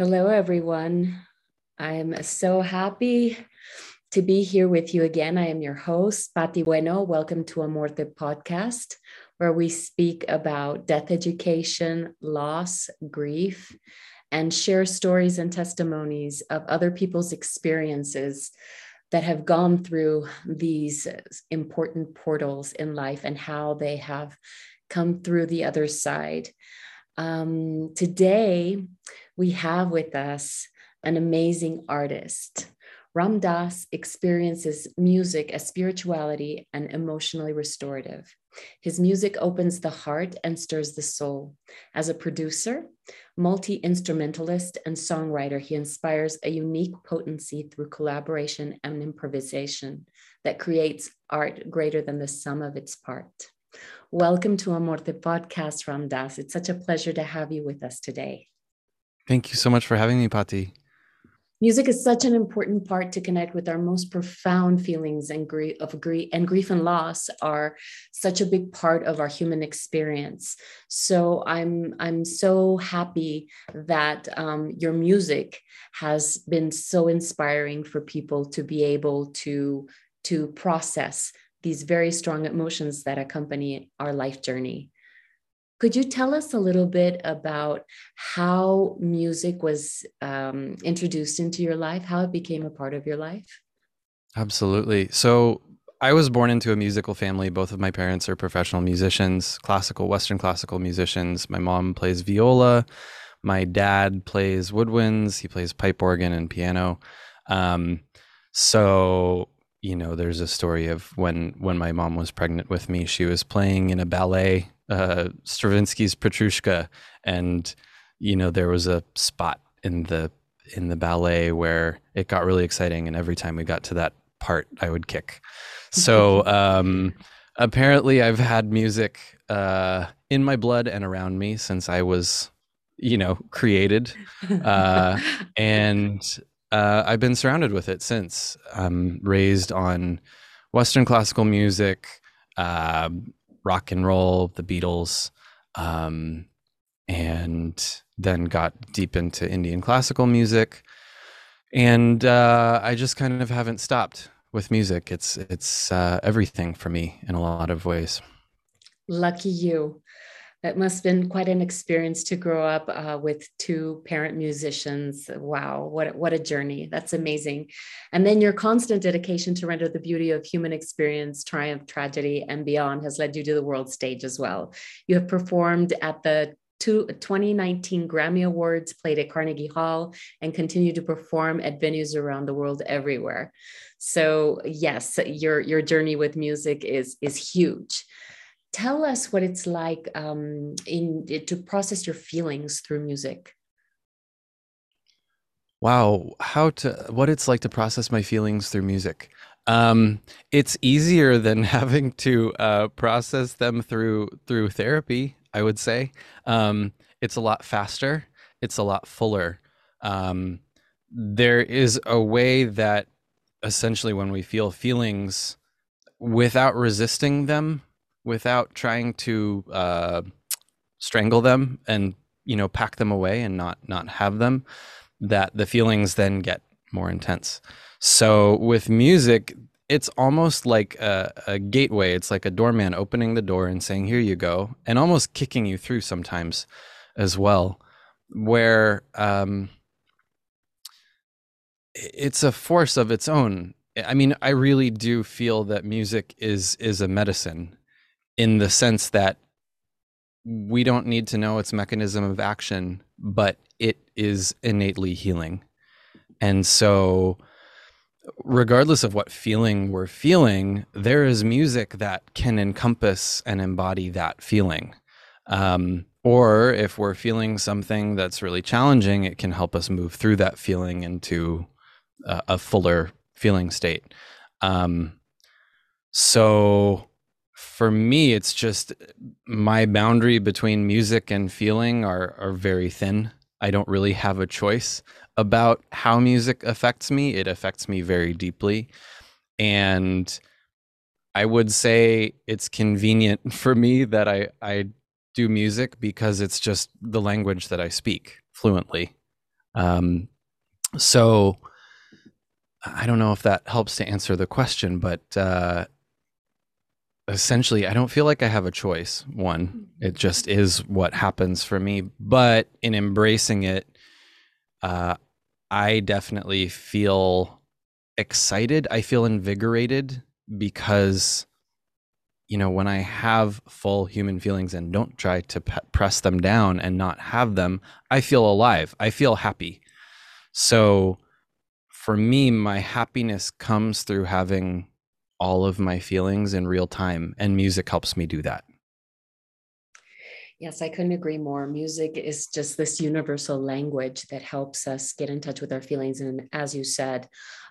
Hello, everyone. I'm so happy to be here with you again. I am your host, Patti Bueno. Welcome to Amorte podcast, where we speak about death education, loss, grief, and share stories and testimonies of other people's experiences that have gone through these important portals in life and how they have come through the other side. Um, today, we have with us an amazing artist. Ram Dass experiences music as spirituality and emotionally restorative. His music opens the heart and stirs the soul. As a producer, multi instrumentalist, and songwriter, he inspires a unique potency through collaboration and improvisation that creates art greater than the sum of its part. Welcome to Amorte podcast, Ram Dass. It's such a pleasure to have you with us today. Thank you so much for having me, Patti. Music is such an important part to connect with our most profound feelings and grief of grief and grief and loss are such a big part of our human experience. So I'm I'm so happy that um, your music has been so inspiring for people to be able to to process these very strong emotions that accompany our life journey. Could you tell us a little bit about how music was um, introduced into your life, how it became a part of your life? Absolutely. So, I was born into a musical family. Both of my parents are professional musicians, classical, Western classical musicians. My mom plays viola. My dad plays woodwinds. He plays pipe organ and piano. Um, so, you know, there's a story of when when my mom was pregnant with me, she was playing in a ballet uh, Stravinsky's Petrushka, and you know there was a spot in the in the ballet where it got really exciting, and every time we got to that part, I would kick. So um, apparently, I've had music uh, in my blood and around me since I was, you know, created, uh, and uh, I've been surrounded with it since. I'm raised on Western classical music. Uh, rock and roll, the Beatles, um, and then got deep into Indian classical music. And uh, I just kind of haven't stopped with music. It's it's uh, everything for me in a lot of ways. Lucky you. That must have been quite an experience to grow up uh, with two parent musicians. Wow, what what a journey! That's amazing. And then your constant dedication to render the beauty of human experience, triumph, tragedy, and beyond has led you to the world stage as well. You have performed at the 2019 Grammy Awards, played at Carnegie Hall, and continue to perform at venues around the world everywhere. So yes, your your journey with music is is huge tell us what it's like um, in to process your feelings through music. Wow how to what it's like to process my feelings through music. Um, it's easier than having to uh, process them through through therapy i would say. Um, it's a lot faster it's a lot fuller. Um, there is a way that essentially when we feel feelings without resisting them without trying to uh, strangle them and you know pack them away and not not have them that the feelings then get more intense. So with music it's almost like a, a, gateway. It's like a doorman opening the door and saying here you go and almost kicking you through sometimes as well where um, it's a force of its own. I mean i really do feel that music is is a medicine in the sense that we don't need to know its mechanism of action, but it is innately healing. And so, regardless of what feeling we're feeling, there is music that can encompass and embody that feeling. Um, or if we're feeling something that's really challenging, it can help us move through that feeling into a, fuller feeling state. Um, so, for me, it's just my boundary between music and feeling are are very thin. I don't really have a choice about how music affects me. It affects me very deeply. And I would say it's convenient for me that I, I do music because it's just the language that I speak fluently. Um, so I don't know if that helps to answer the question, but uh, essentially, I don't feel like I have a choice. One, it just is what happens for me. But in embracing it, uh, I definitely feel excited. I feel invigorated because, you know, when I have full human feelings and don't try to press them down and not have them, I feel alive. I feel happy. So for me, my happiness comes through having all of my feelings in real time, and music helps me do that. Yes, I couldn't agree more. Music is just this universal language that helps us get in touch with our feelings. And as you said,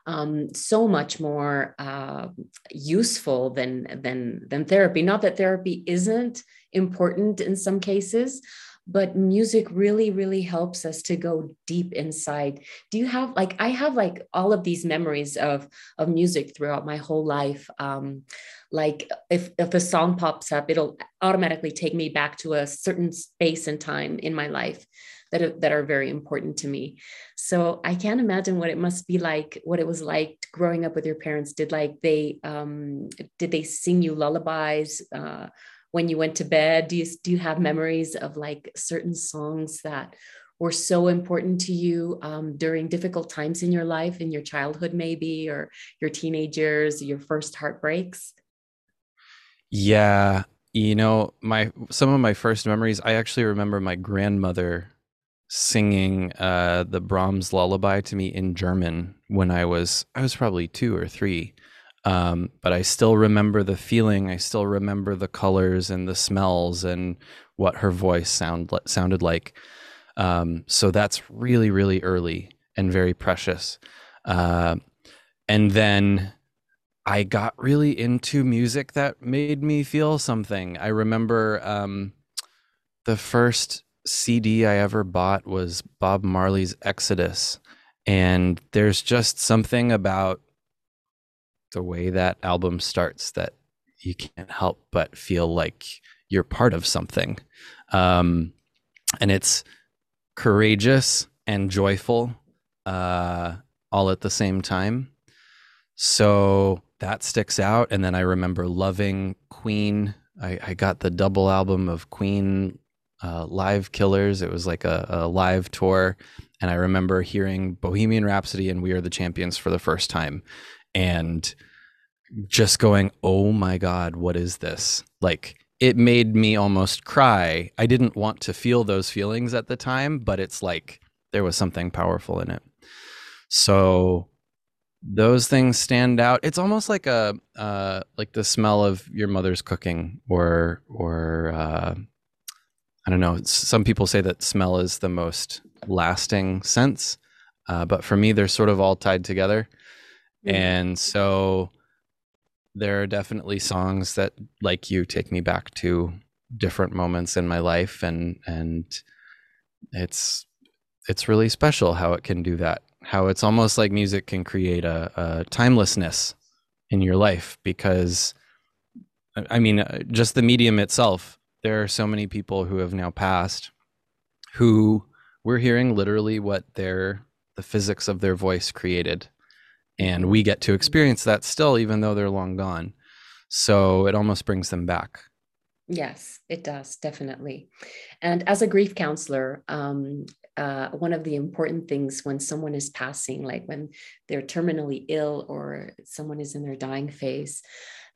um, so much more uh, useful than, than, than therapy. Not that therapy isn't important in some cases, but music really really helps us to go deep inside. Do you have like i have like all of these memories of of music throughout my whole life. Um like if if a song pops up it'll automatically take me back to a certain space and time in my life that that are very important to me. So i can't imagine what it must be like what it was like growing up with your parents. Did like they um did they sing you lullabies uh when you went to bed? Do you do you have memories of like certain songs that were so important to you um, during difficult times in your life, in your childhood, maybe, or your teenage years, your first heartbreaks? Yeah, you know, my some of my first memories. I actually remember my grandmother singing uh, the Brahms lullaby to me in German when I was I was probably two or three. Um, but I still remember the feeling. I still remember the colors and the smells and what her voice sound sounded like. Um, so that's really, really early and very precious. Uh, and then I got really into music that made me feel something. I remember um, the first CD I ever bought was Bob Marley's Exodus. And there's just something about the way that album starts that you can't help but feel like you're part of something. Um, and it's courageous and joyful uh, all at the same time. So that sticks out. And then I remember loving Queen. I, I got the double album of Queen uh, Live Killers. It was like a, a live tour. And I remember hearing Bohemian Rhapsody and We Are the Champions for the first time and just going, oh my God, what is this? Like, it made me almost cry. I didn't want to feel those feelings at the time, but it's like there was something powerful in it. So those things stand out. It's almost like a uh, like the smell of your mother's cooking, or or uh, I don't know. Some people say that smell is the most lasting sense, uh, but for me, they're sort of all tied together. Mm-hmm. And so there are definitely songs that, like you, take me back to different moments in my life, and and it's it's really special how it can do that. How it's almost like music can create a, a timelessness in your life because, I mean, uh, just the medium itself. There are so many people who have now passed, who we're hearing literally what their the physics of their voice created and we get to experience that still even though they're long gone. So it almost brings them back. Yes it does definitely. And as a grief counselor um, uh, one of the important things when someone is passing like when they're terminally ill or someone is in their dying phase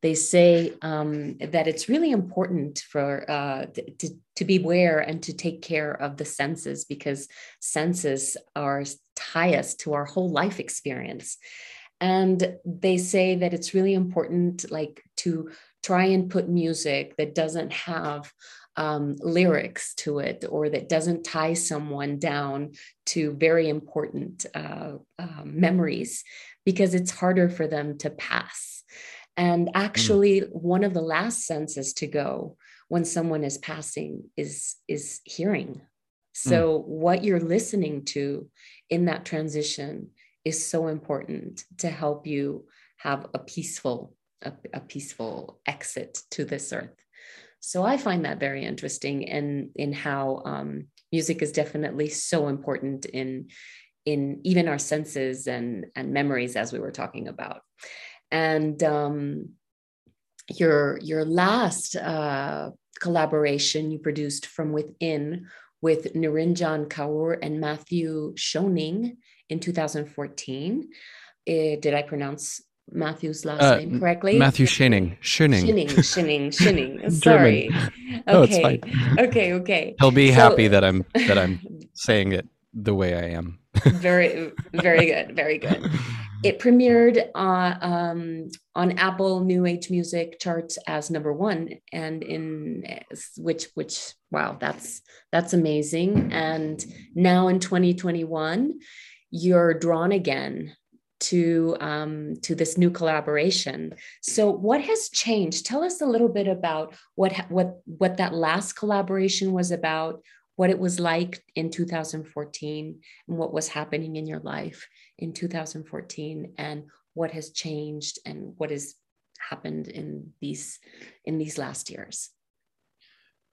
they say um, that it's really important for uh, to, to beware and to take care of the senses because senses are tie us to our whole life experience. And they say that it's really important like to try and put music that doesn't have um, lyrics to it or that doesn't tie someone down to very important uh, uh, memories because it's harder for them to pass and hmm. actually mm. one of the last senses to go when someone is passing is is hearing so mm. what you're listening to in that transition is so important to help you have a peaceful a, a, peaceful exit to this earth so i find that very interesting in in how um, music is definitely so important in in even our senses and and memories as we were talking about and um your your last uh collaboration you produced from within with Nirinjan Kaur and Matthew Schoening in 2014. Uh, did I pronounce Matthew's last uh, name correctly? Matthew Schoening. Schoening. Schoening. Schoening. Schoening. Sorry. okay. No. Okay. Okay. He'll be so, happy that I'm that I'm saying it the way I am. very, very good. Very good. It premiered uh, um, on Apple New Age Music charts as number one, and in which which wow, that's that's amazing. And now in 2021, you're drawn again to um, to this new collaboration. So, what has changed? Tell us a little bit about what what what that last collaboration was about, what it was like in 2014, and what was happening in your life in 2014 and what has changed and what has happened in these in these last years?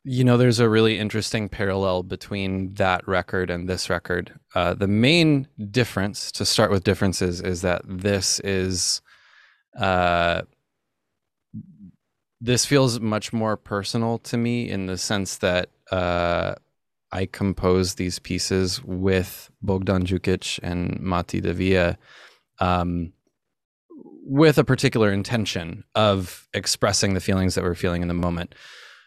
You know there's a really interesting parallel between that record and this record. Uh, the main difference to start with differences is that this is uh, this feels much more personal to me in the sense that uh, I composed these pieces with Bogdan Jukic and Mati Davia um, with a particular intention of expressing the feelings that we're feeling in the moment.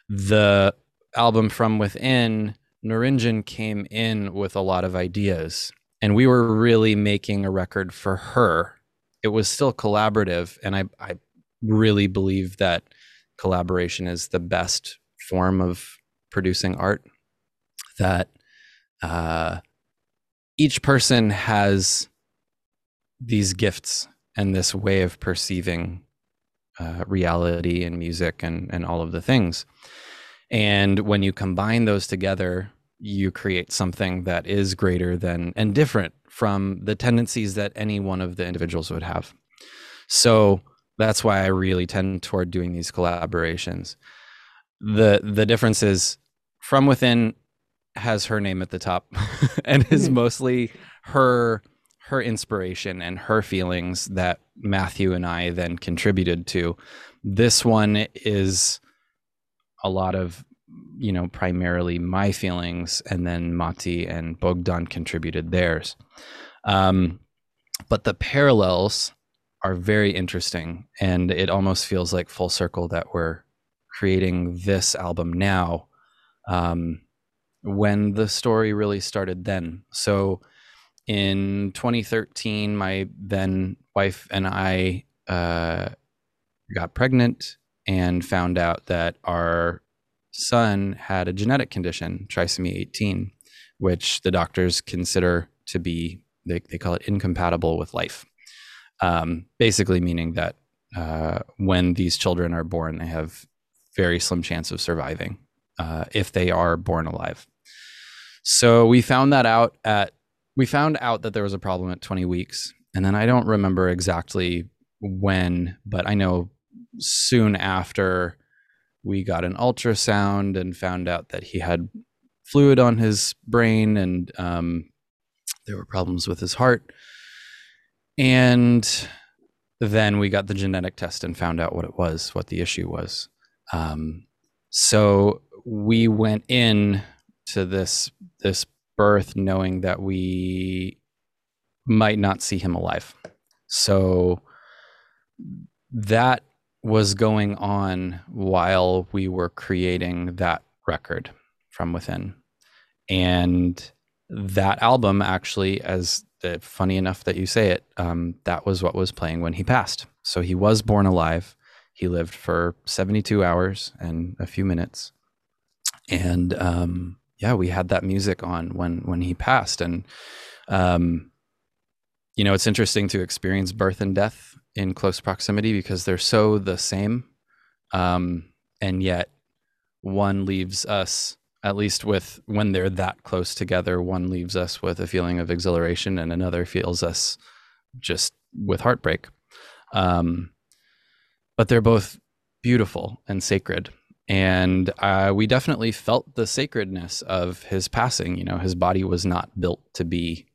The album From Within, Nirinjan came in with a lot of ideas, and we were really making a record for her. It was still collaborative, and I, I really believe that collaboration is the best form of producing art that uh, each person has these gifts and this way of perceiving uh, reality and music and, and all of the things. And when you combine those together, you create something that is greater than and different from the tendencies that any one of the individuals would have. So that's why I really tend toward doing these collaborations. The the difference is from within has her name at the top and is mm-hmm. mostly her her inspiration and her feelings that Matthew and I then contributed to. This one is a lot of you know primarily my feelings and then Mati and Bogdan contributed theirs. Um, but the parallels are very interesting and it almost feels like full circle that we're creating this album now um, when the story really started then. So in 2013, my then wife and I uh, got pregnant and found out that our son had a genetic condition, trisomy 18, which the doctors consider to be, they, they call it incompatible with life. Um, basically, meaning that uh, when these children are born, they have very slim chance of surviving uh, if they are born alive. So we found that out at we found out that there was a problem at 20 weeks. And then I don't remember exactly when, but I know soon after we got an ultrasound and found out that he had fluid on his brain and um, there were problems with his heart. And then we got the genetic test and found out what it was, what the issue was. Um, so we went in to this this birth knowing that we might not see him alive. So that was going on while we were creating that record from within. And that album actually, as the, funny enough that you say it, um, that was what was playing when he passed. So he was born alive. He lived for 72 hours and a few minutes. And um, yeah, we had that music on when when he passed, and um, you know, it's interesting to experience birth and death in close proximity because they're so the same, um, and yet one leaves us at least with when they're that close together one leaves us with a feeling of exhilaration and another feels us just with heartbreak. Um, but they're both beautiful and sacred and uh, we definitely felt the sacredness of his passing. You know, his body was not built to be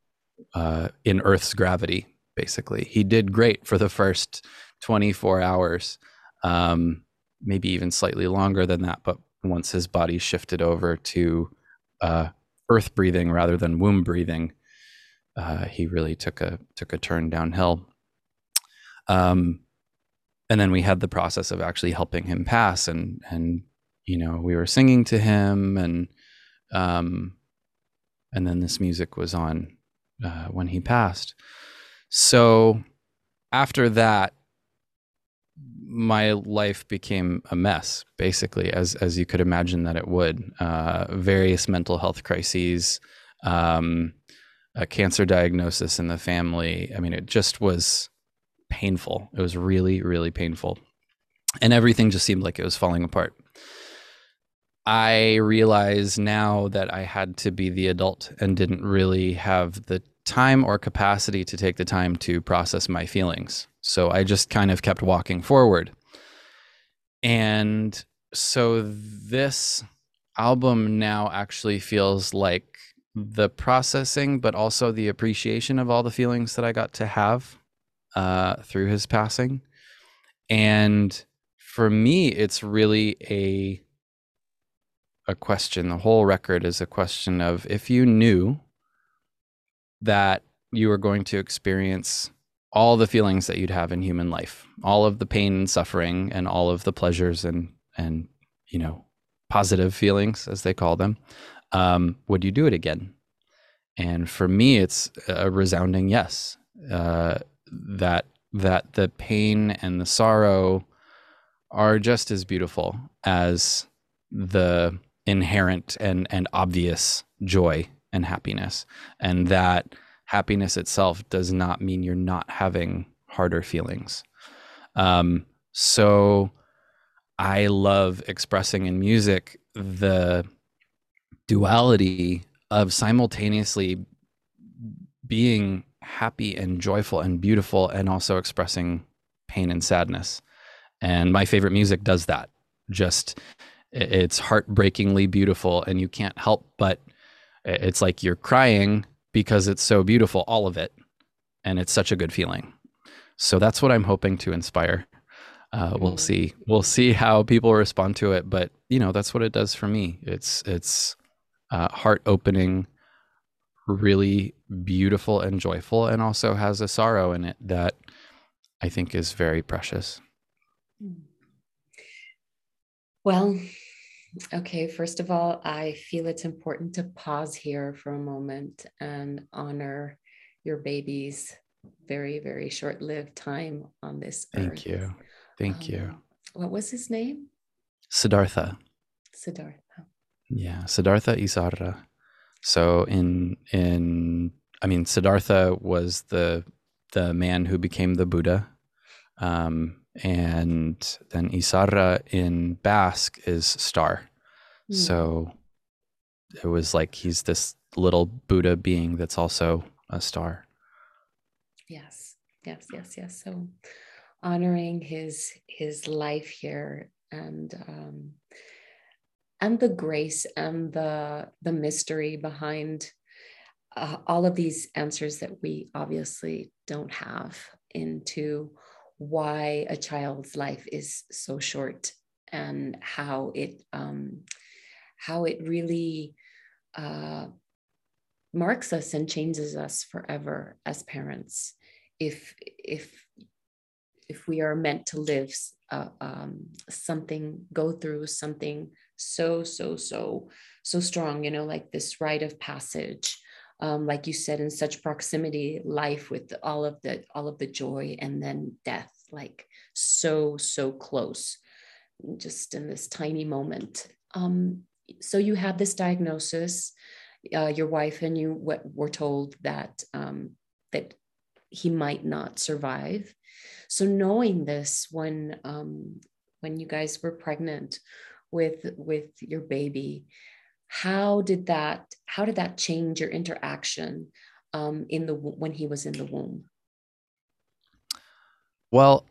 uh, in Earth's gravity. Basically, he did great for the first 24 hours, um, maybe even slightly longer than that. But once his body shifted over to uh, Earth breathing rather than womb breathing, uh, he really took a took a turn downhill. Um, and then we had the process of actually helping him pass and and you know we were singing to him and um and then this music was on uh, when he passed. So after that my life became a mess basically as as you could imagine that it would. Uh, various mental health crises um, a cancer diagnosis in the family. I mean it just was painful. It was really, really painful. And everything just seemed like it was falling apart. I realize now that I had to be the adult and didn't really have the time or capacity to take the time to process my feelings. So I just kind of kept walking forward. And so this album now actually feels like the processing, but also the appreciation of all the feelings that I got to have uh, through his passing. And for me, it's really a a question. The whole record is a question of if you knew that you were going to experience all the feelings that you'd have in human life, all of the pain and suffering, and all of the pleasures and and you know positive feelings as they call them, um, would you do it again? And for me, it's a resounding yes. Uh, that that the pain and the sorrow are just as beautiful as the inherent and and obvious joy and happiness. And that happiness itself does not mean you're not having harder feelings. Um, so i love expressing in music the duality of simultaneously being happy and joyful and beautiful and also expressing pain and sadness. And my favorite music does that. Just it's heartbreakingly beautiful and you can't help but it's like you're crying because it's so beautiful all of it and it's such a good feeling. So that's what I'm hoping to inspire. Uh, we'll mm. see. We'll see how people respond to it, but you know that's what it does for me. It's it's uh, heart opening, really beautiful and joyful and also has a sorrow in it that I think is very precious. Well, okay, first of all, I feel it's important to pause here for a moment and honor your baby's very, very short lived time on this Thank earth. you. Thank um, you. What was his name? Siddhartha. Siddhartha. Yeah, Siddhartha Izarra. So in in I mean Siddhartha was the the man who became the Buddha. Um, and then Izarra in Basque is star. Mm. So it was like he's this little Buddha being that's also a star. Yes, yes, yes, yes. So honoring his his life here and um, and the grace and the the mystery behind uh, all of these answers that we obviously don't have into why a child's life is so short and how it um, how it really uh, marks us and changes us forever as parents. If if if we are meant to live uh, um, something go through something so so so so strong you know like this rite of passage um, like you said in such proximity life with all of the all of the joy and then death like so so close just in this tiny moment. Um, so you had this diagnosis uh, your wife and you were told that um, that he might not survive. So knowing this when um, when you guys were pregnant with with your baby how did that how did that change your interaction um, in the when he was in the womb well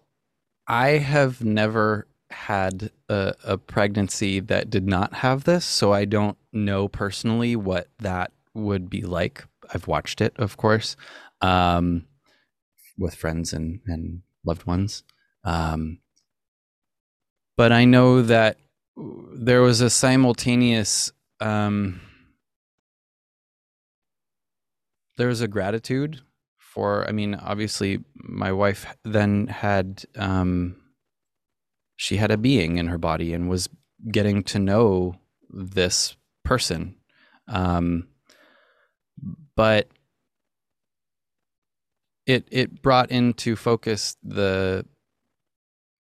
i have never had a, a, pregnancy that did not have this, so I don't know personally what that would be like. I've watched it, of course, um, with friends and, and loved ones. Um, but I know that there was a simultaneous um, there was a gratitude for i mean obviously my wife then had um, she had a being in her body and was getting to know this person um, but it it brought into focus the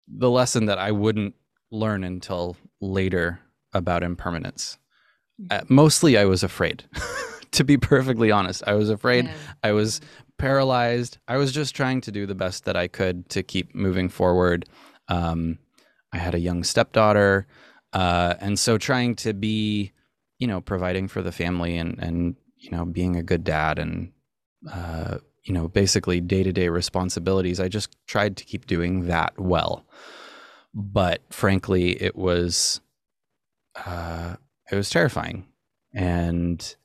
the lesson that I wouldn't learn until later about impermanence. Uh, mostly, I was afraid. to be perfectly honest, I was afraid. Yeah. I was paralyzed. I was just trying to do the best that I could to keep moving forward. Um, I had a young stepdaughter, uh, and so trying to be, you know, providing for the family and and you know being a good dad and uh, you know basically day to day responsibilities. I just tried to keep doing that well, but frankly, it was uh, it was terrifying, and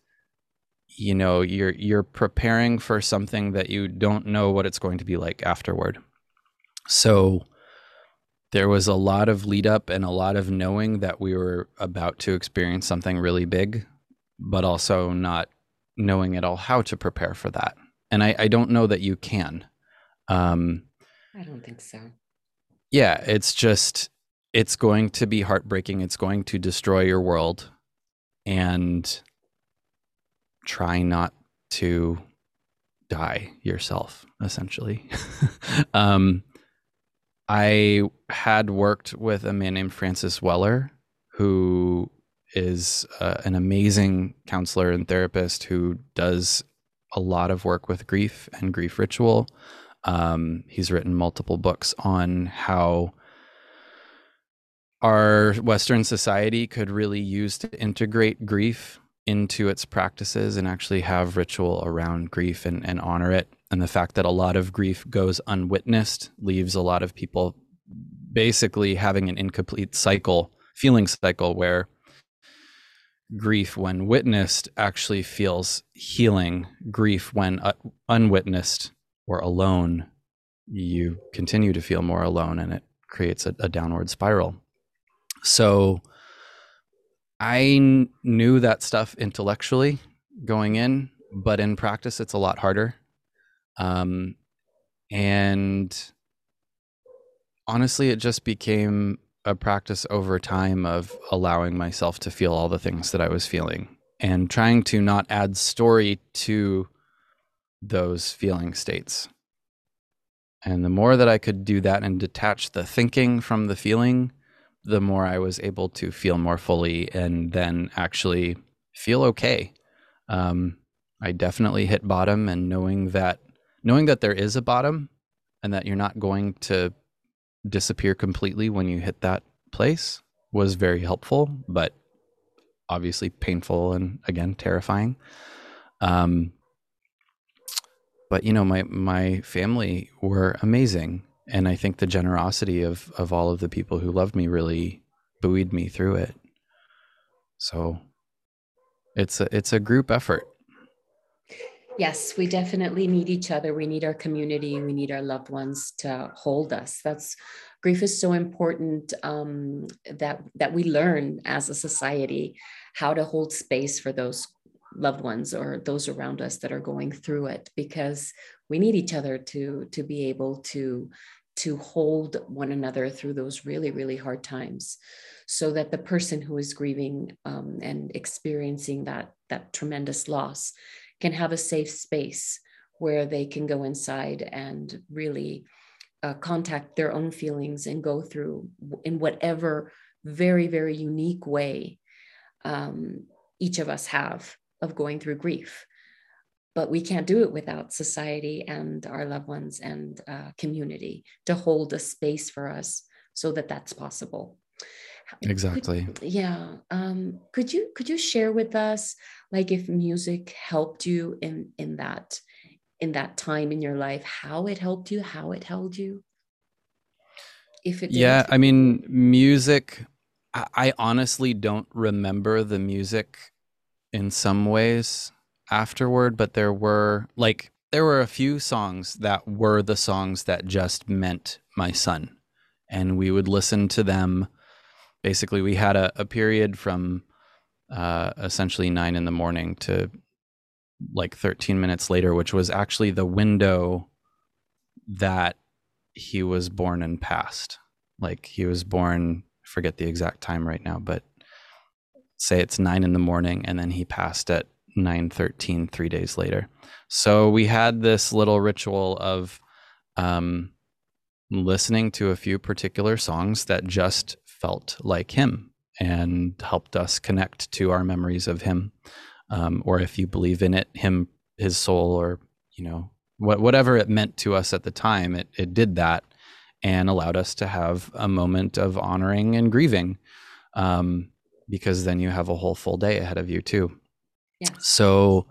you know you're you're preparing for something that you don't know what it's going to be like afterward. So there was a lot of lead up and a lot of knowing that we were about to experience something really big, but also not knowing at all how to prepare for that. And I, I don't know that you can. Um, I don't think so. Yeah, it's just, it's going to be heartbreaking. It's going to destroy your world. And try not to die yourself, essentially. um, I had worked with a man named Francis Weller, who is uh, an amazing counselor and therapist who does a lot of work with grief and grief ritual. Um, he's written multiple books on how our Western society could really use to integrate grief into its practices and actually have ritual around grief and, and honor it and the fact that a lot of grief goes unwitnessed leaves a lot of people basically having an incomplete cycle, feeling cycle where grief when witnessed actually feels healing. Grief when uh, unwitnessed or alone, you continue to feel more alone and it creates a, a downward spiral. So I knew that stuff intellectually going in, but in practice, it's a lot harder. Um, and honestly, it just became a practice over time of allowing myself to feel all the things that I was feeling and trying to not add story to those feeling states. And the more that I could do that and detach the thinking from the feeling, the more I was able to feel more fully and then actually feel okay. Um, I definitely hit bottom, and knowing that knowing that there is a bottom and that you're not going to disappear completely when you hit that place was very helpful, but obviously painful and again terrifying. Um, but you know, my my family were amazing, and I think the generosity of of all of the people who loved me really buoyed me through it. So it's a it's a group effort. Yes, we definitely need each other. We need our community. We need our loved ones to hold us. That's grief is so important um, that that we learn as a society how to hold space for those loved ones or those around us that are going through it because we need each other to to be able to to hold one another through those really really hard times so that the person who is grieving um, and experiencing that that tremendous loss can have a safe space where they can go inside and really uh, contact their own feelings and go through in whatever very, very unique way um, each of us have of going through grief. But we can't do it without society and our loved ones and uh, community to hold a space for us so that that's possible. Exactly could, yeah um could you could you share with us like if music helped you in in that in that time in your life how it helped you how it held you? If it yeah i mean music I, I honestly don't remember the music in some ways afterward but there were like there were a few songs that were the songs that just meant my son. And we would listen to them. Basically we had a, a period from uh, essentially nine in the morning to like 13 minutes later which was actually the window that he was born and passed. Like he was born forget the exact time right now but say it's nine in the morning and then he passed at 9 13 three days later. So we had this little ritual of um, listening to a few particular songs that just felt like him and helped us connect to our memories of him. Um, or if you believe in it him his soul or you know what, whatever it meant to us at the time it, it did that and allowed us to have a moment of honoring and grieving um, because then you have a whole full day ahead of you too so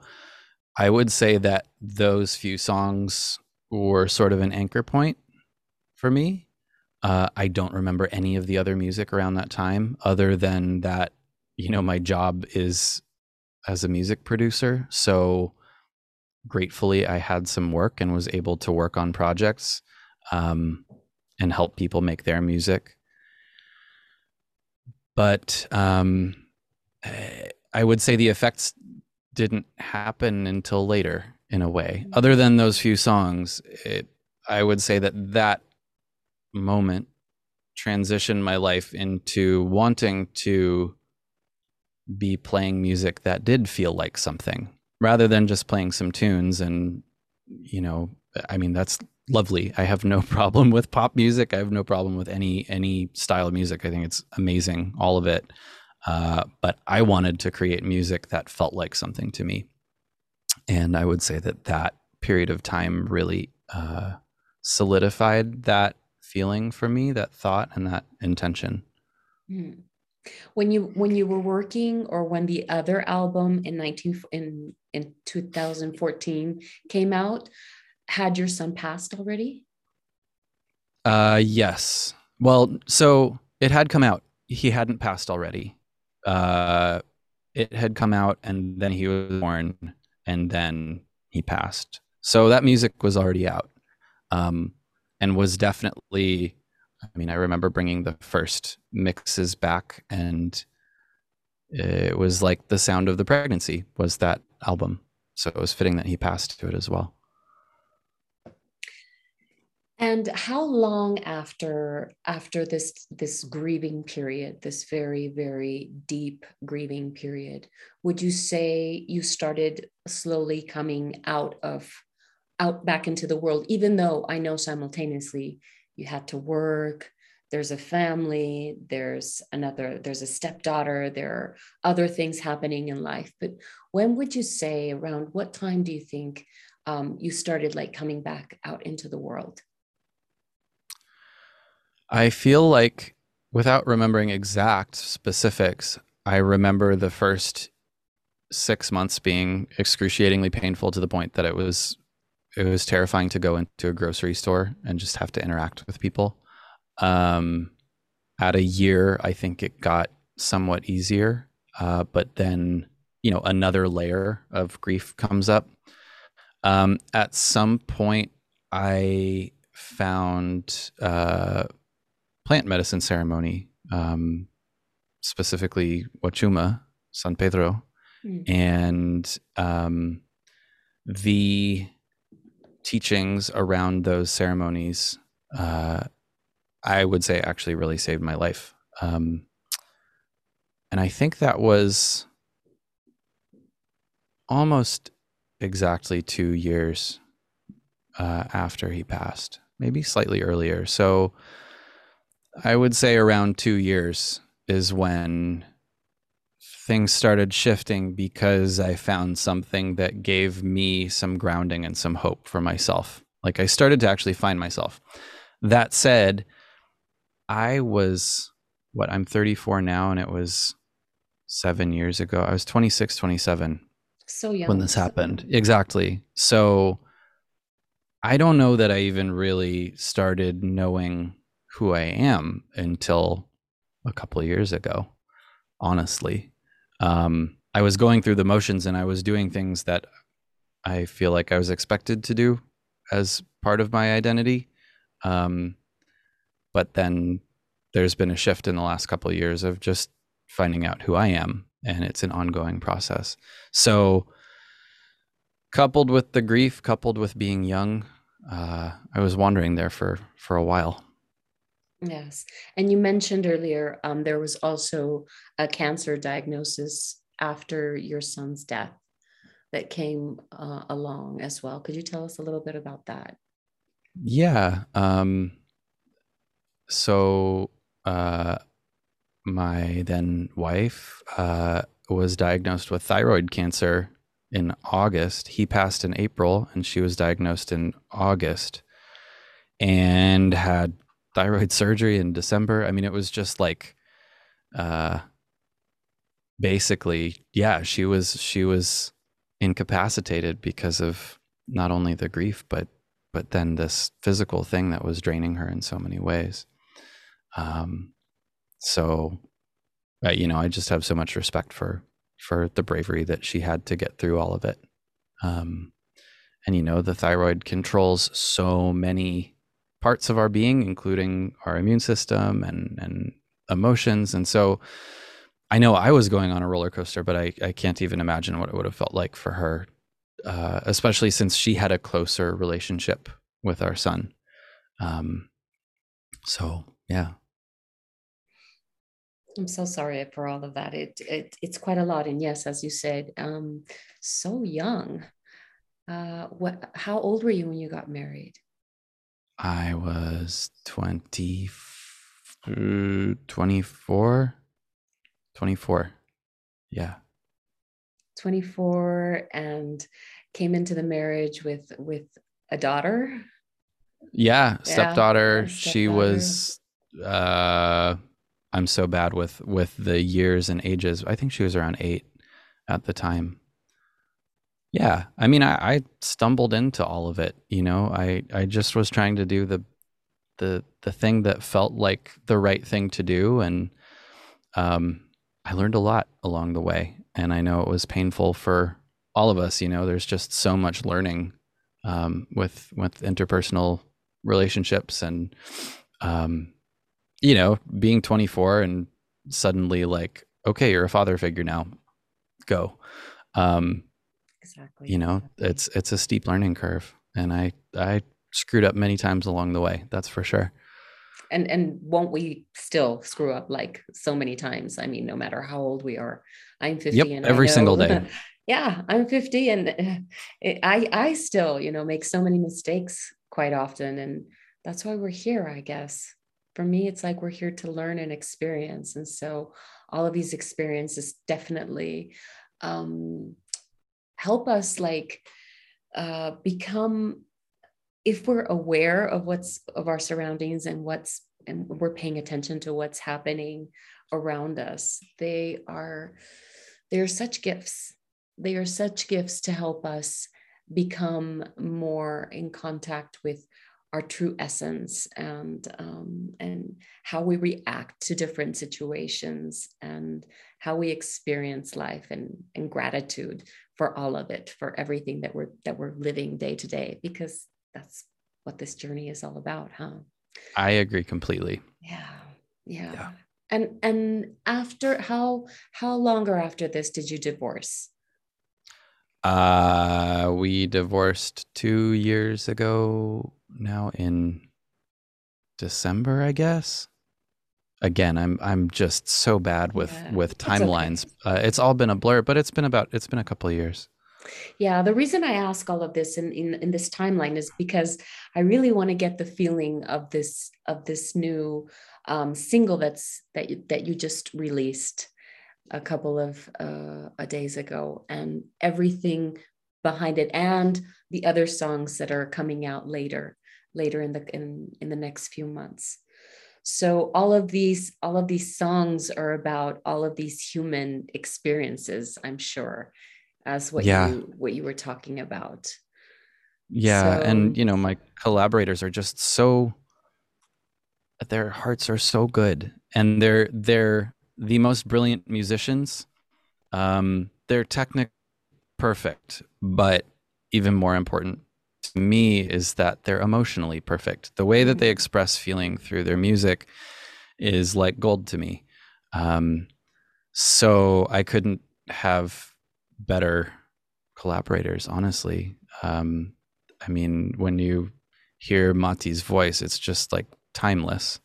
i would say that those few songs were sort of an anchor point for me uh, I don't remember any of the other music around that time, other than that, you know, my job is as a music producer. So gratefully, I had some work and was able to work on projects um, and help people make their music. But um, I would say the effects didn't happen until later in a way. Other than those few songs, it, I would say that that moment transitioned my life into wanting to be playing music that did feel like something rather than just playing some tunes and you know i mean that's lovely. I have no problem with pop music. I have no problem with any any style of music. I think it's amazing all of it uh, but i wanted to create music that felt like something to me and i would say that that period of time really uh, solidified that feeling for me, that thought and that intention. Mm. When you when you were working or when the other album in 19 in in 2014 came out, had your son passed already? Uh yes. Well, so it had come out. He hadn't passed already. Uh it had come out and then he was born and then he passed. So that music was already out. Um, and was definitely I mean, I remember bringing the first mixes back, and it was like the sound of the pregnancy was that album. So it was fitting that he passed to it as well. And how long after after this this grieving period, this very very deep grieving period, would you say you started slowly coming out of out back into the world, even though I know simultaneously you had to work, there's a family, there's another, there's a stepdaughter, there are other things happening in life. But when would you say, around what time do you think um, you started like coming back out into the world? I feel like, without remembering exact specifics, I remember the first six months being excruciatingly painful to the point that it was it was terrifying to go into a grocery store and just have to interact with people. Um, at a year, I think it got somewhat easier, uh, but then you know another layer of grief comes up. Um, at some point, I found uh, plant medicine ceremony, um, specifically Wachuma, San Pedro, mm. and um, the teachings around those ceremonies, uh, I would say actually really saved my life. Um, and I think that was almost exactly two years uh, after he passed, maybe slightly earlier. So I would say around two years is when things started shifting because I found something that gave me some grounding and some hope for myself. Like I started to actually find myself. That said, I was what I'm 34 now and it was 7 years ago. I was 26, 27 so young when this happened. Exactly. So I don't know that I even really started knowing who I am until a couple of years ago, honestly. Um, I was going through the motions and I was doing things that I feel like I was expected to do as part of my identity. Um, but then there's been a shift in the last couple of years of just finding out who I am, and it's an ongoing process. So, coupled with the grief, coupled with being young, uh, I was wandering there for for a while. Yes, and you mentioned earlier um, there was also a cancer diagnosis after your son's death that came uh, along as well. Could you tell us a little bit about that? Yeah. Um, so uh, my then wife uh, was diagnosed with thyroid cancer in August. He passed in April, and she was diagnosed in August, and had thyroid surgery in December. I mean, it was just like, uh, basically, yeah, she was she was incapacitated because of not only the grief, but but then this physical thing that was draining her in so many ways. Um, so, uh, you know, I just have so much respect for for the bravery that she had to get through all of it. Um, and you know, the thyroid controls so many parts of our being, including our immune system and and emotions. And so, I know I was going on a roller coaster, but I I can't even imagine what it would have felt like for her, uh, especially since she had a closer relationship with our son. Um, so yeah. I'm so sorry for all of that. It, it it's quite a lot, and yes, as you said, um, so young. Uh, what? How old were you when you got married? I was 20, 24, 24. Yeah. 24 and came into the marriage with with a daughter. Yeah, stepdaughter. Yeah, stepdaughter. She was uh I'm so bad with with the years and ages. I think she was around eight at the time. Yeah, I mean, I, I stumbled into all of it. You know, I I just was trying to do the the the thing that felt like the right thing to do, and um, I learned a lot along the way. And I know it was painful for all of us. You know, there's just so much learning um, with with interpersonal relationships and um, you know, being 24 and suddenly like, okay, you're a father figure now, go. Um, exactly. You know, exactly. it's it's a steep learning curve, and I I screwed up many times along the way. That's for sure. And and won't we still screw up like so many times? I mean, no matter how old we are. I'm 50 yep, and every single day. yeah, I'm 50 and uh, I I still, you know, make so many mistakes quite often and that's why we're here, I guess for me, it's like we're here to learn and experience. And so all of these experiences definitely um, help us like uh, become, if we're aware of what's of our surroundings and what's, and we're paying attention to what's happening around us, they are, they are such gifts. They are such gifts to help us become more in contact with our true essence and um, and how we react to different situations and how we experience life and, and gratitude for all of it for everything that we're that we're living day to day because that's what this journey is all about huh i agree completely yeah yeah, yeah. and and after how how longer after this did you divorce uh we divorced two years ago now in December, I guess. Again, I'm I'm just so bad with yeah, with timelines. Okay. Uh, it's all been a blur, but it's been about it's been a couple of years. Yeah, the reason I ask all of this in, in, in this timeline is because I really want to get the feeling of this of this new um, single that's that you, that you just released a couple of uh, days ago, and everything behind it, and the other songs that are coming out later later in the in, in the next few months so all of these all of these songs are about all of these human experiences i'm sure as what yeah. you what you were talking about yeah so, and you know my collaborators are just so their hearts are so good and they're they're the most brilliant musicians. Um, they're technic perfect, but even more important to me is that they're emotionally perfect. The way that they mm. express feeling through their music is like gold to me. Um, so I couldn't have better collaborators, honestly. Um, I mean, when you hear Mati's voice, it's just like timeless.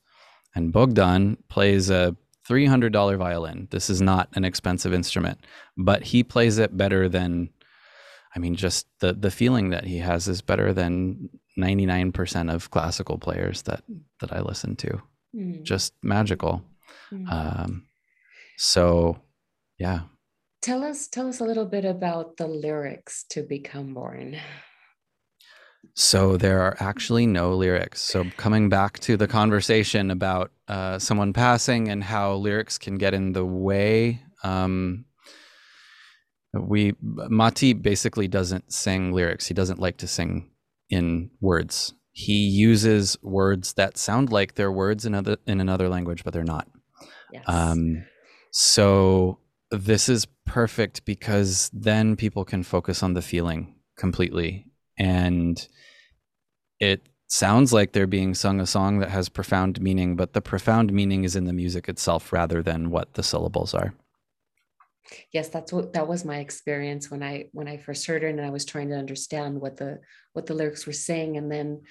And Bogdan plays a $300 violin. This is not an expensive instrument, but he plays it better than I mean just the the feeling that he has is better than 99% of classical players that that I listen to. Mm. Just magical. Mm. Um, so yeah. Tell us tell us a little bit about the lyrics to Become Born. So there are actually no lyrics. So coming back to the conversation about uh, someone passing and how lyrics can get in the way, um, we Mati basically doesn't sing lyrics. He doesn't like to sing in words. He uses words that sound like they're words in other in another language, but they're not. Yes. Um, so this is perfect because then people can focus on the feeling completely and it sounds like they're being sung a song that has profound meaning, but the profound meaning is in the music itself rather than what the syllables are. Yes, that's what that was my experience when I when I first heard it and I was trying to understand what the what the lyrics were saying, and then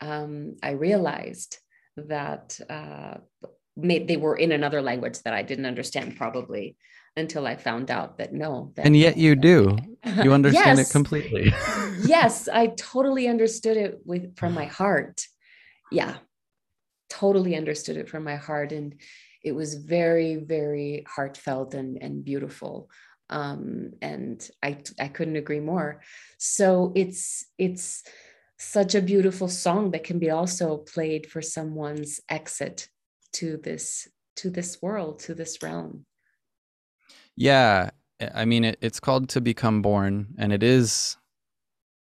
um, I realized that uh, they were in another language that I didn't understand probably until I found out that no. That, and yet you do. You understand yes. it completely. yes, I totally understood it with from my heart. Yeah, totally understood it from my heart, and it was very, very heartfelt and and beautiful. Um, and I I couldn't agree more. So it's it's such a beautiful song that can be also played for someone's exit to this to this world to this realm yeah, I mean, it, it's called To Become Born, and it is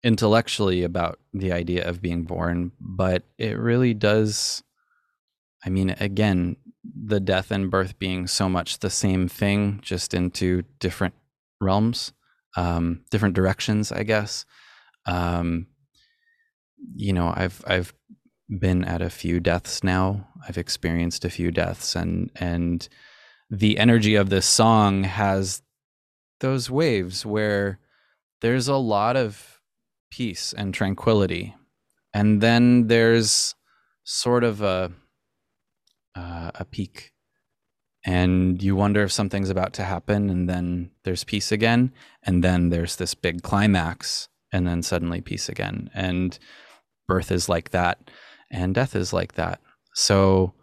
intellectually about the idea of being born, but it really does. I mean, again, the death and birth being so much the same thing, just into different realms, um, different directions, I guess. Um, you know, I've I've been at a few deaths now. I've experienced a few deaths, and and the energy of this song has those waves where there's a lot of peace and tranquility and then there's sort of a uh, a peak. And you wonder if something's about to happen and then there's peace again and then there's this big climax and then suddenly peace again. And birth is like that and death is like that. So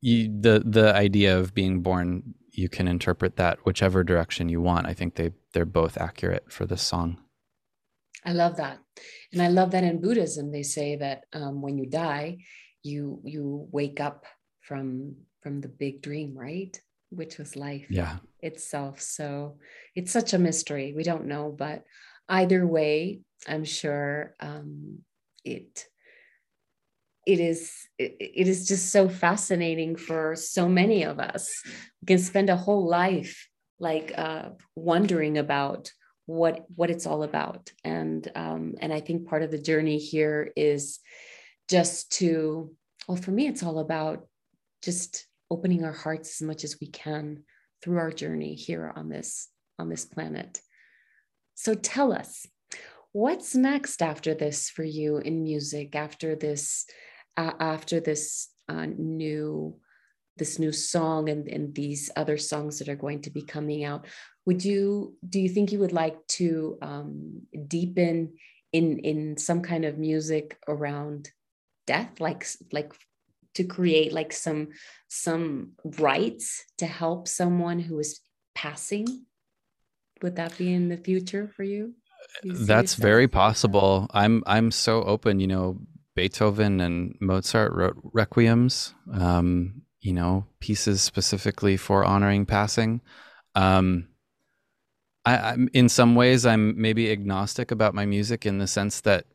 you, the the idea of being born you can interpret that whichever direction you want. I think they they're both accurate for this song. I love that. And i love that in buddhism they say that um, when you die you you wake up from from the big dream right? Which was life yeah. itself. So it's such a mystery. We don't know but either way i'm sure um, it it is it, it is just so fascinating for so many of us. We can spend a whole life like uh, wondering about what what it's all about. And um, and i think part of the journey here is just to well for me it's all about just opening our hearts as much as we can through our journey here on this on this planet. So tell us what's next after this for you in music after this uh, after this uh, new this new song and, and these other songs that are going to be coming out? Would you do you think you would like to um, deepen in in some kind of music around death like like to create like some some rites to help someone who is passing? Would that be in the future for you, you that's very possible. I'm i'm so open you know Beethoven and Mozart wrote requiems, um, you know, pieces specifically for honoring passing. Um, I, I'm in some ways I'm maybe agnostic about my music in the sense that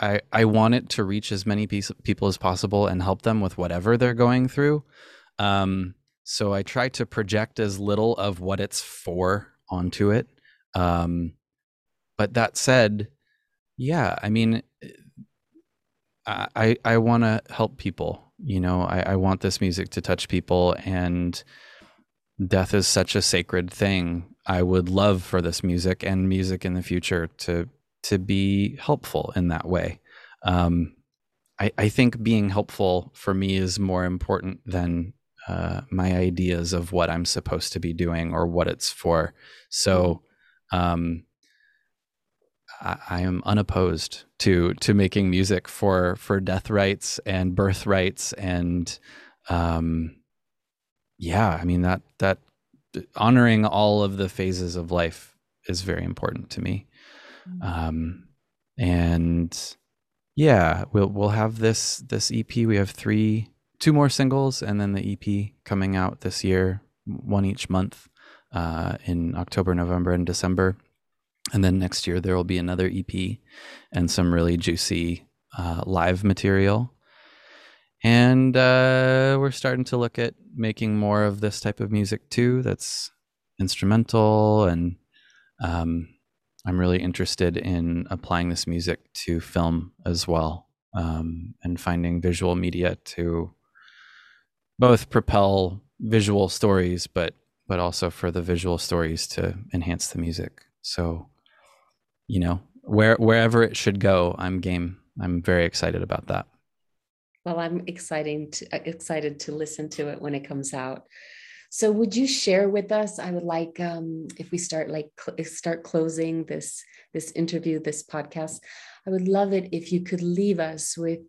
I, I want it to reach as many piece, people as possible and help them with whatever they're going through. Um, so I try to project as little of what it's for onto it. Um, but that said, yeah, I mean, I I want to help people. You know, I, I want this music to touch people, and death is such a sacred thing. I would love for this music and music in the future to to be helpful in that way. Um, I, I think being helpful for me is more important than uh, my ideas of what I'm supposed to be doing or what it's for. So, um, I, I, am unopposed to to making music for for death rites and birth rites and um, yeah, I mean that that honoring all of the phases of life is very important to me. Mm-hmm. Um, and yeah, we'll we'll have this this EP. We have three two more singles and then the EP coming out this year, one each month uh, in October, November, and December. And then next year there will be another EP and some really juicy uh, live material. And uh, we're starting to look at making more of this type of music too. That's instrumental, and um, I'm really interested in applying this music to film as well, um, and finding visual media to both propel visual stories, but but also for the visual stories to enhance the music. So, you know, where wherever it should go, I'm game. I'm very excited about that. Well, I'm exciting to, uh, excited to listen to it when it comes out. So, would you share with us? I would like um, if we start like cl- start closing this this interview, this podcast. I would love it if you could leave us with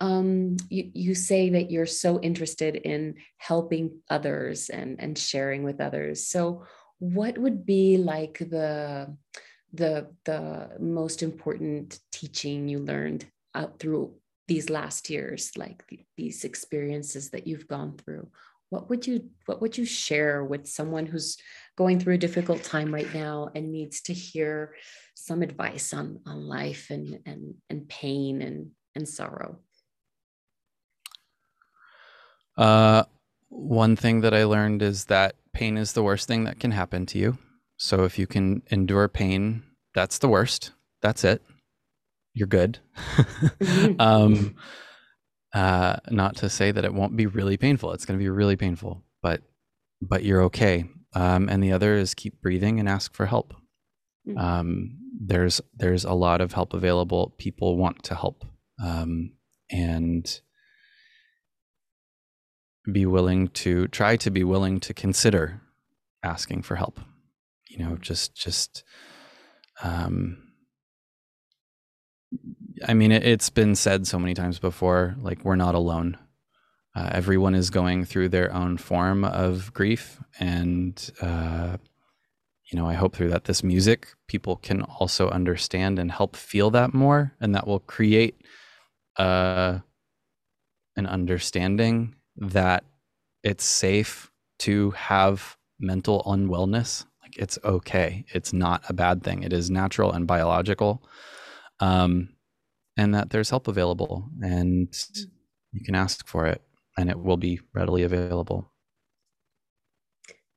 um, you, you say that you're so interested in helping others and, and sharing with others. So, what would be like the the the most important teaching you learned out through these last years, like the, these experiences that you've gone through? What would you what would you share with someone who's going through a difficult time right now and needs to hear some advice on on life and and and pain and and sorrow? Uh, one thing that I learned is that pain is the worst thing that can happen to you. So if you can endure pain, that's the worst. That's it. You're good. Mm-hmm. um, uh, not to say that it won't be really painful. It's going to be really painful, but but you're okay. Um, and the other is keep breathing and ask for help. Mm. Um, there's there's a lot of help available. People want to help, um, and be willing to try to be willing to consider asking for help you know just just um i mean it, has been said so many times before like we're not alone uh, everyone is going through their own form of grief and uh you know i hope through that this music people can also understand and help feel that more and that will create uh an understanding that it's safe to have mental unwellness. Like it's okay. It's not a bad thing. It is natural and biological. Um, and that there's help available and you can ask for it and it will be readily available.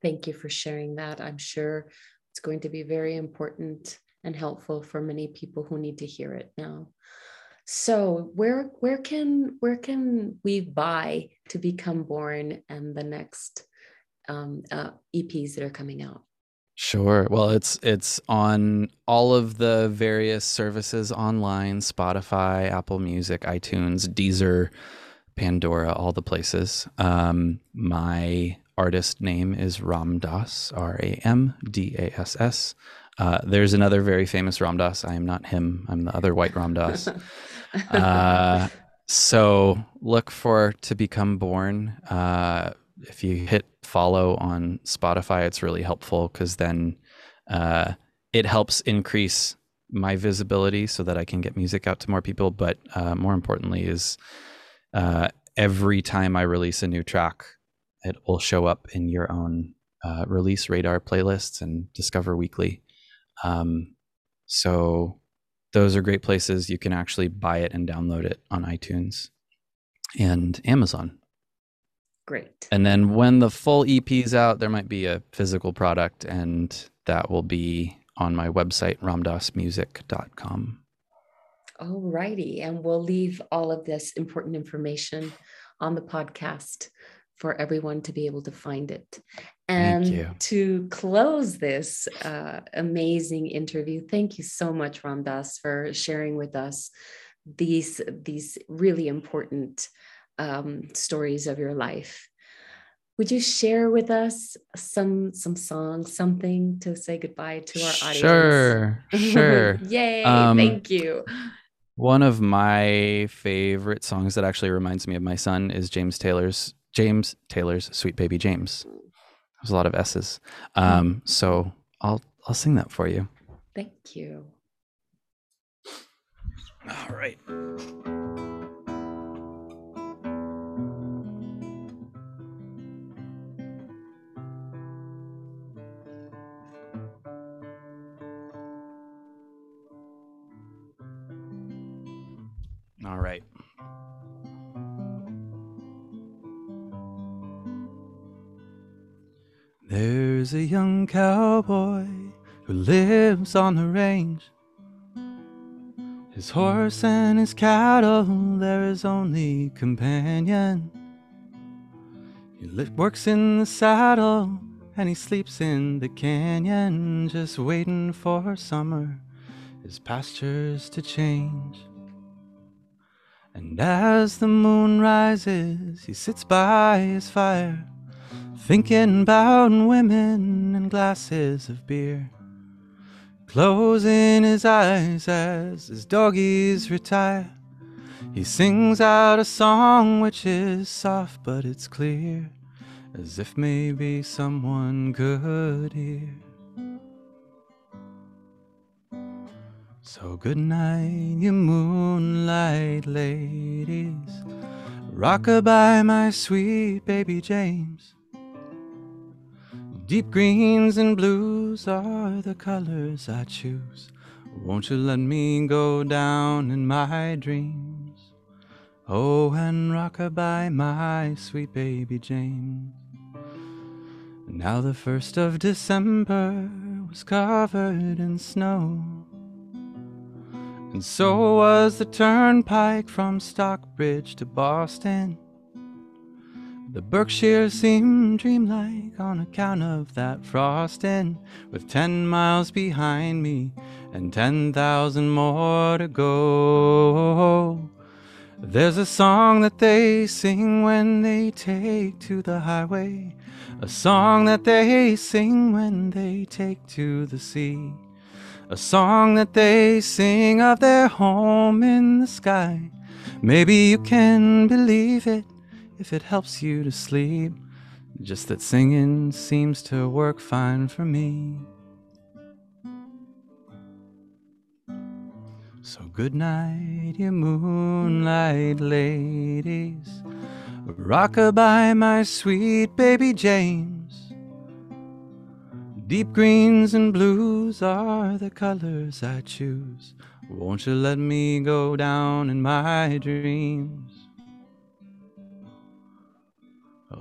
Thank you for sharing that. I'm sure it's going to be very important and helpful for many people who need to hear it now. So where where can where can we buy to become born and the next um, uh, EPs that are coming out? Sure. Well, it's it's on all of the various services online: Spotify, Apple Music, iTunes, Deezer, Pandora, all the places. Um, my artist name is Ram Dass, R A M D A S S. Uh, there's another very famous Ram Dass. I am not him. I'm the other white Ram Dass. uh, so look for to become born. Uh, if you hit follow on Spotify, it's really helpful because then uh, it helps increase my visibility so that I can get music out to more people. But uh, more importantly, is uh, every time I release a new track, it will show up in your own uh, release radar playlists and Discover Weekly. Um, so those are great places. You can actually buy it and download it on iTunes and Amazon. Great. And then when the full EP is out, there might be a physical product, and that will be on my website, ramdassmusic.com. All righty. And we'll leave all of this important information on the podcast for everyone to be able to find it. And to close this uh, amazing interview, thank you so much, Ram Dass, for sharing with us these these really important um, stories of your life. Would you share with us some some song, something to say goodbye to our audience? Sure, sure. Yay! Um, thank you. One of my favorite songs that actually reminds me of my son is James Taylor's James Taylor's "Sweet Baby James." There's a lot of S's, um, so I'll I'll sing that for you. Thank you. All right. There's a young cowboy who lives on the range. His horse and his cattle, they're his only companion. He works in the saddle and he sleeps in the canyon, just waiting for summer, his pastures to change. And as the moon rises, he sits by his fire, thinking about women and glasses of beer. Closing his eyes as his doggies retire, he sings out a song which is soft but it's clear, as if maybe someone could hear. So good night, you moonlight ladies. Rockabye, my sweet baby James. Deep greens and blues are the colors I choose. Won't you let me go down in my dreams? Oh, and rockabye, my sweet baby James. Now the first of December was covered in snow. And so was the turnpike from Stockbridge to Boston. The Berkshires seem dreamlike on account of that frost frosting, with ten miles behind me and ten thousand more to go. There's a song that they sing when they take to the highway, a song that they sing when they take to the sea. A song that they sing of their home in the sky. Maybe you can believe it if it helps you to sleep. Just that singing seems to work fine for me. So good night, you moonlight ladies. Rockabye, my sweet baby James. Deep greens and blues are the colors I choose. Won't you let me go down in my dreams?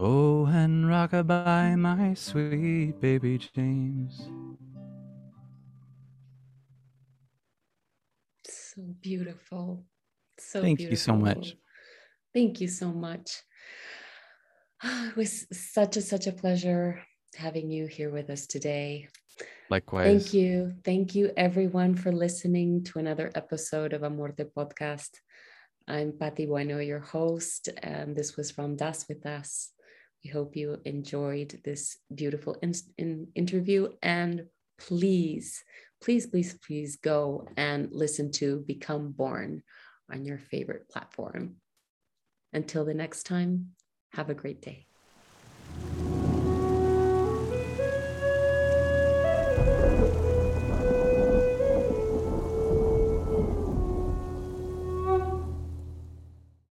Oh, and rockabye, my sweet baby James. So beautiful. So beautiful. Thank beautiful. you so much. Thank you so much. It was such a such a pleasure having you here with us today. Likewise. Thank you. Thank you, everyone, for listening to another episode of Amorte Podcast. I'm Patti Bueno, your host, and this was Ram Dass with Us. We hope you enjoyed this beautiful in, in interview. And please, please, please, please go and listen to Become Born on your favorite platform. Until the next time, have a great day.